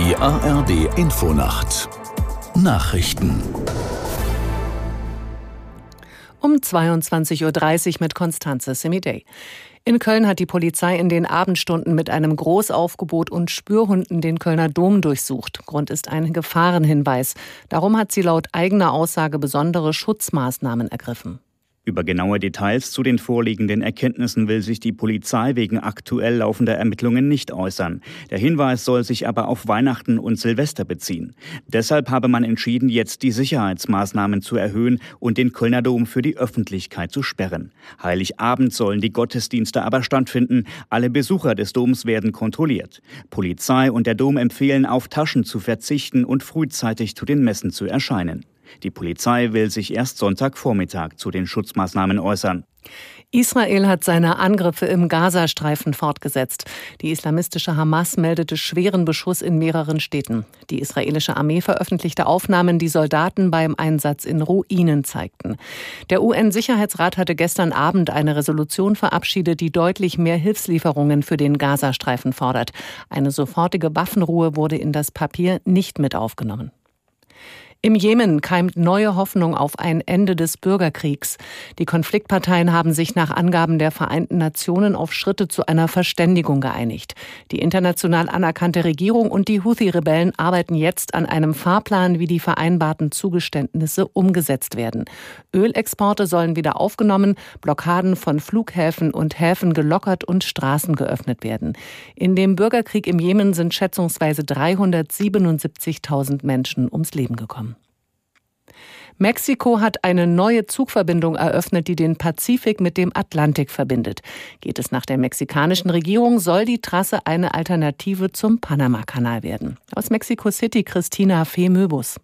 Die ARD Infonacht Nachrichten um 22.30 Uhr mit Konstanze Semidey. In Köln hat die Polizei in den Abendstunden mit einem Großaufgebot und Spürhunden den Kölner Dom durchsucht. Grund ist ein Gefahrenhinweis. Darum hat sie laut eigener Aussage besondere Schutzmaßnahmen ergriffen. Über genaue Details zu den vorliegenden Erkenntnissen will sich die Polizei wegen aktuell laufender Ermittlungen nicht äußern. Der Hinweis soll sich aber auf Weihnachten und Silvester beziehen. Deshalb habe man entschieden, jetzt die Sicherheitsmaßnahmen zu erhöhen und den Kölner Dom für die Öffentlichkeit zu sperren. Heiligabend sollen die Gottesdienste aber stattfinden. Alle Besucher des Doms werden kontrolliert. Polizei und der Dom empfehlen, auf Taschen zu verzichten und frühzeitig zu den Messen zu erscheinen. Die Polizei will sich erst Sonntagvormittag zu den Schutzmaßnahmen äußern. Israel hat seine Angriffe im Gazastreifen fortgesetzt. Die islamistische Hamas meldete schweren Beschuss in mehreren Städten. Die israelische Armee veröffentlichte Aufnahmen, die Soldaten beim Einsatz in Ruinen zeigten. Der UN-Sicherheitsrat hatte gestern Abend eine Resolution verabschiedet, die deutlich mehr Hilfslieferungen für den Gazastreifen fordert. Eine sofortige Waffenruhe wurde in das Papier nicht mit aufgenommen. Im Jemen keimt neue Hoffnung auf ein Ende des Bürgerkriegs. Die Konfliktparteien haben sich nach Angaben der Vereinten Nationen auf Schritte zu einer Verständigung geeinigt. Die international anerkannte Regierung und die Houthi-Rebellen arbeiten jetzt an einem Fahrplan, wie die vereinbarten Zugeständnisse umgesetzt werden. Ölexporte sollen wieder aufgenommen, Blockaden von Flughäfen und Häfen gelockert und Straßen geöffnet werden. In dem Bürgerkrieg im Jemen sind schätzungsweise 377.000 Menschen ums Leben gekommen. Mexiko hat eine neue Zugverbindung eröffnet, die den Pazifik mit dem Atlantik verbindet. Geht es nach der mexikanischen Regierung, soll die Trasse eine Alternative zum Panamakanal werden. Aus Mexico City Christina Fee-Möbus.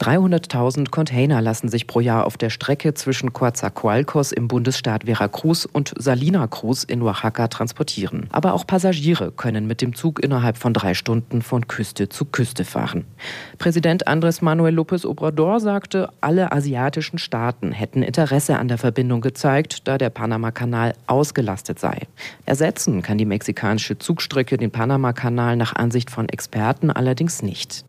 300.000 Container lassen sich pro Jahr auf der Strecke zwischen Coatzacoalcos im Bundesstaat Veracruz und Salina Cruz in Oaxaca transportieren. Aber auch Passagiere können mit dem Zug innerhalb von drei Stunden von Küste zu Küste fahren. Präsident Andrés Manuel López Obrador sagte, alle asiatischen Staaten hätten Interesse an der Verbindung gezeigt, da der Panamakanal ausgelastet sei. Ersetzen kann die mexikanische Zugstrecke den Panamakanal nach Ansicht von Experten allerdings nicht.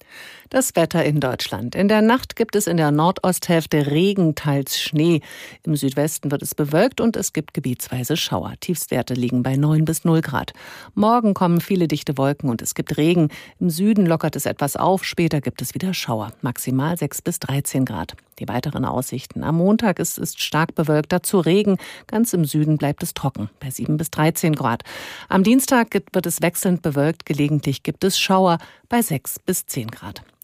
Das Wetter in Deutschland. In der Nacht gibt es in der Nordosthälfte Regen, teils Schnee. Im Südwesten wird es bewölkt und es gibt gebietsweise Schauer. Tiefstwerte liegen bei 9 bis 0 Grad. Morgen kommen viele dichte Wolken und es gibt Regen. Im Süden lockert es etwas auf, später gibt es wieder Schauer. Maximal 6 bis 13 Grad. Die weiteren Aussichten. Am Montag ist es stark bewölkt, dazu Regen. Ganz im Süden bleibt es trocken, bei 7 bis 13 Grad. Am Dienstag wird es wechselnd bewölkt, gelegentlich gibt es Schauer bei 6 bis 10 Grad.